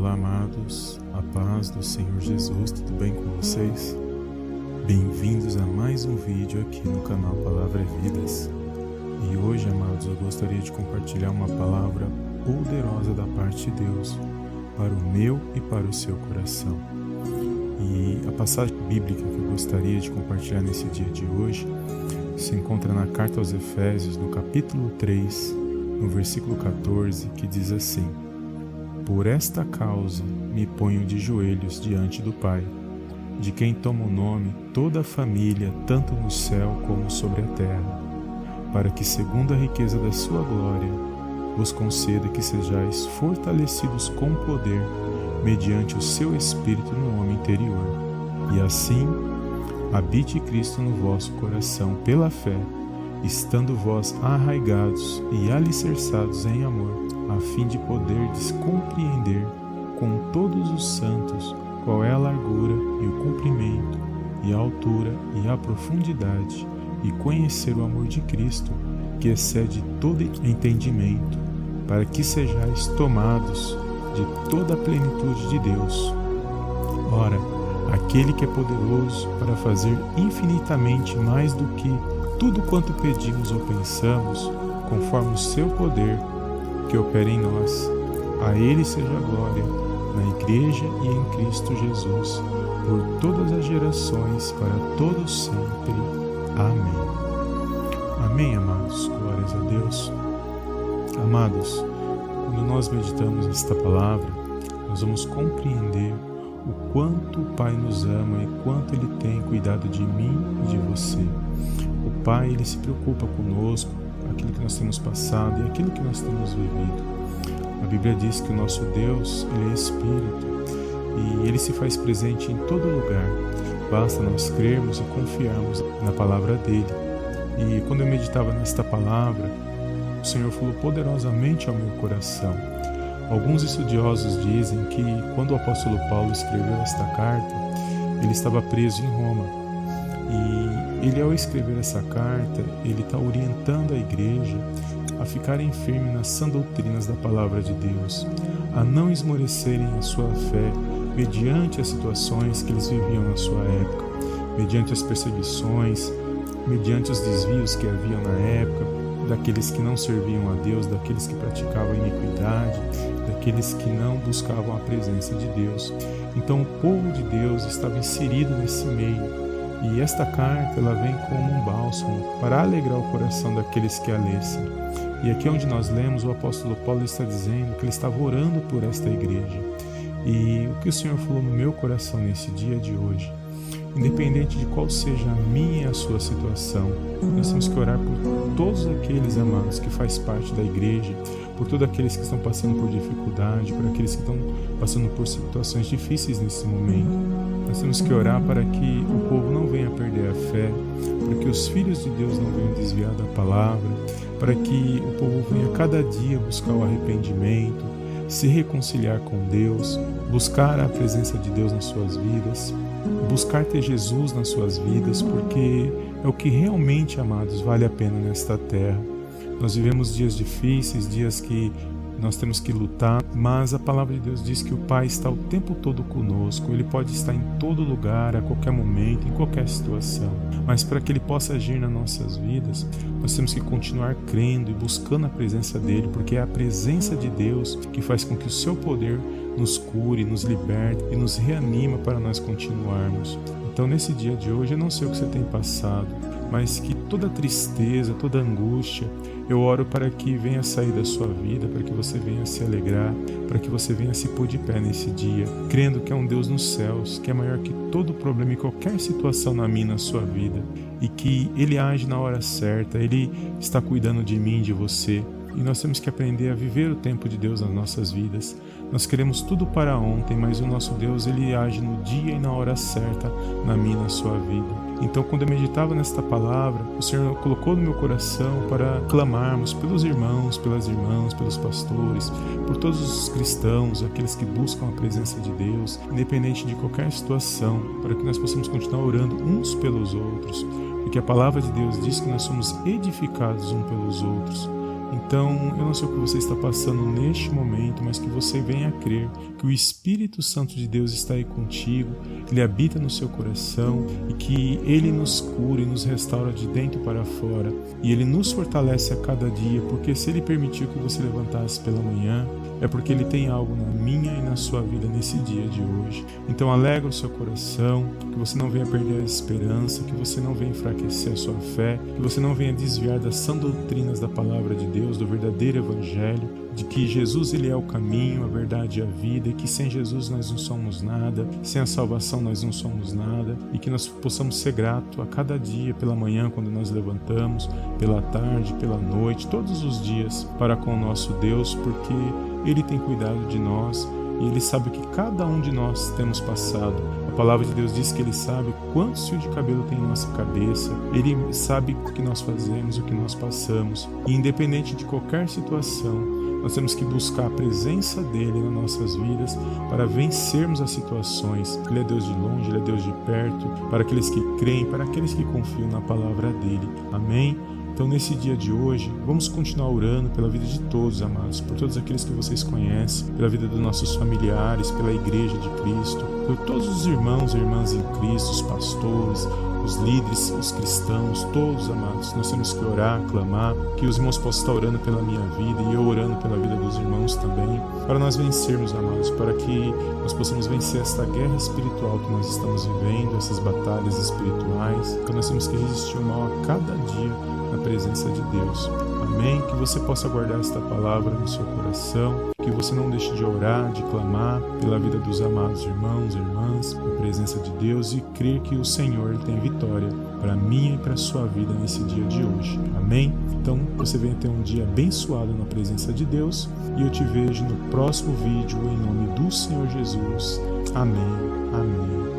Olá, amados, a paz do Senhor Jesus, tudo bem com vocês? Bem-vindos a mais um vídeo aqui no canal Palavra e Vidas. E hoje, amados, eu gostaria de compartilhar uma palavra poderosa da parte de Deus para o meu e para o seu coração. E a passagem bíblica que eu gostaria de compartilhar nesse dia de hoje se encontra na carta aos Efésios, no capítulo 3, no versículo 14, que diz assim: por esta causa me ponho de joelhos diante do Pai, de quem toma o nome toda a família, tanto no céu como sobre a terra, para que, segundo a riqueza da sua glória, vos conceda que sejais fortalecidos com poder, mediante o seu Espírito no homem interior, e assim habite Cristo no vosso coração pela fé, estando vós arraigados e alicerçados em amor a fim de poderdes compreender com todos os santos qual é a largura e o comprimento, e a altura e a profundidade, e conhecer o amor de Cristo, que excede todo entendimento, para que sejais tomados de toda a plenitude de Deus. Ora, aquele que é poderoso para fazer infinitamente mais do que tudo quanto pedimos ou pensamos, conforme o seu poder que opera em nós. A Ele seja glória, na Igreja e em Cristo Jesus, por todas as gerações, para todos sempre. Amém. Amém, amados. Glórias a Deus. Amados, quando nós meditamos esta palavra, nós vamos compreender o quanto o Pai nos ama e quanto Ele tem cuidado de mim e de você. O Pai, Ele se preocupa conosco, aquilo que nós temos passado e aquilo que nós temos vivido. A Bíblia diz que o nosso Deus, ele é espírito e ele se faz presente em todo lugar. Basta nós crermos e confiarmos na palavra dele. E quando eu meditava nesta palavra, o Senhor falou poderosamente ao meu coração. Alguns estudiosos dizem que quando o apóstolo Paulo escreveu esta carta, ele estava preso em Roma. E ele, ao escrever essa carta, ele está orientando a igreja a ficarem firmes nas sã doutrinas da palavra de Deus, a não esmorecerem a sua fé mediante as situações que eles viviam na sua época, mediante as perseguições, mediante os desvios que haviam na época, daqueles que não serviam a Deus, daqueles que praticavam iniquidade, daqueles que não buscavam a presença de Deus. Então o povo de Deus estava inserido nesse meio e esta carta ela vem como um bálsamo para alegrar o coração daqueles que a lessem. E aqui onde nós lemos, o apóstolo Paulo está dizendo que ele estava orando por esta igreja. E o que o Senhor falou no meu coração nesse dia de hoje independente de qual seja a minha e a sua situação. Nós temos que orar por todos aqueles amados que faz parte da igreja, por todos aqueles que estão passando por dificuldade, por aqueles que estão passando por situações difíceis nesse momento. Nós temos que orar para que o os filhos de Deus não venham desviar da palavra, para que o povo venha cada dia buscar o arrependimento, se reconciliar com Deus, buscar a presença de Deus nas suas vidas, buscar ter Jesus nas suas vidas, porque é o que realmente, amados, vale a pena nesta terra. Nós vivemos dias difíceis, dias que nós temos que lutar, mas a palavra de Deus diz que o Pai está o tempo todo conosco, ele pode estar em todo lugar, a qualquer momento, em qualquer situação. Mas para que ele possa agir nas nossas vidas, nós temos que continuar crendo e buscando a presença dele, porque é a presença de Deus que faz com que o seu poder nos cure, nos liberte e nos reanima para nós continuarmos. Então, nesse dia de hoje, eu não sei o que você tem passado, mas que toda tristeza, toda angústia, eu oro para que venha sair da sua vida, para que você venha se alegrar, para que você venha se pôr de pé nesse dia, crendo que é um Deus nos céus, que é maior que todo problema e qualquer situação na minha, na sua vida, e que Ele age na hora certa, Ele está cuidando de mim, de você, e nós temos que aprender a viver o tempo de Deus nas nossas vidas. Nós queremos tudo para ontem, mas o nosso Deus ele age no dia e na hora certa na minha e na sua vida. Então, quando eu meditava nesta palavra, o Senhor colocou no meu coração para clamarmos pelos irmãos, pelas irmãs, pelos pastores, por todos os cristãos, aqueles que buscam a presença de Deus, independente de qualquer situação, para que nós possamos continuar orando uns pelos outros, porque a palavra de Deus diz que nós somos edificados uns pelos outros. Então, eu não sei o que você está passando neste momento, mas que você venha a crer que o Espírito Santo de Deus está aí contigo, ele habita no seu coração e que ele nos cura e nos restaura de dentro para fora e ele nos fortalece a cada dia, porque se ele permitiu que você levantasse pela manhã, é porque ele tem algo na minha e na sua vida nesse dia de hoje. Então, alegra o seu coração, que você não venha perder a esperança, que você não venha enfraquecer a sua fé, que você não venha desviar das sã doutrinas da palavra de Deus, do verdadeiro evangelho, de que Jesus ele é o caminho, a verdade e a vida, e que sem Jesus nós não somos nada, sem a salvação nós não somos nada, e que nós possamos ser grato a cada dia, pela manhã quando nós levantamos, pela tarde, pela noite, todos os dias para com o nosso Deus, porque ele tem cuidado de nós e Ele sabe o que cada um de nós temos passado. Palavra de Deus diz que Ele sabe quantos fios de cabelo tem em nossa cabeça, Ele sabe o que nós fazemos, o que nós passamos. E independente de qualquer situação, nós temos que buscar a presença dele nas nossas vidas para vencermos as situações. Ele é Deus de longe, ele é Deus de perto, para aqueles que creem, para aqueles que confiam na palavra dele. Amém? Então, nesse dia de hoje, vamos continuar orando pela vida de todos, amados, por todos aqueles que vocês conhecem, pela vida dos nossos familiares, pela Igreja de Cristo, por todos os irmãos e irmãs em Cristo, os pastores, os líderes, os cristãos, todos amados. Nós temos que orar, clamar, que os irmãos possam estar orando pela minha vida e eu orando pela vida dos irmãos também, para nós vencermos, amados, para que nós possamos vencer esta guerra espiritual que nós estamos vivendo, essas batalhas espirituais, que nós temos que resistir o mal a cada dia presença de Deus. Amém? Que você possa guardar esta palavra no seu coração, que você não deixe de orar, de clamar pela vida dos amados irmãos e irmãs, na presença de Deus e crer que o Senhor tem vitória para mim e para a sua vida nesse dia de hoje. Amém? Então, você venha ter um dia abençoado na presença de Deus e eu te vejo no próximo vídeo em nome do Senhor Jesus. Amém. Amém.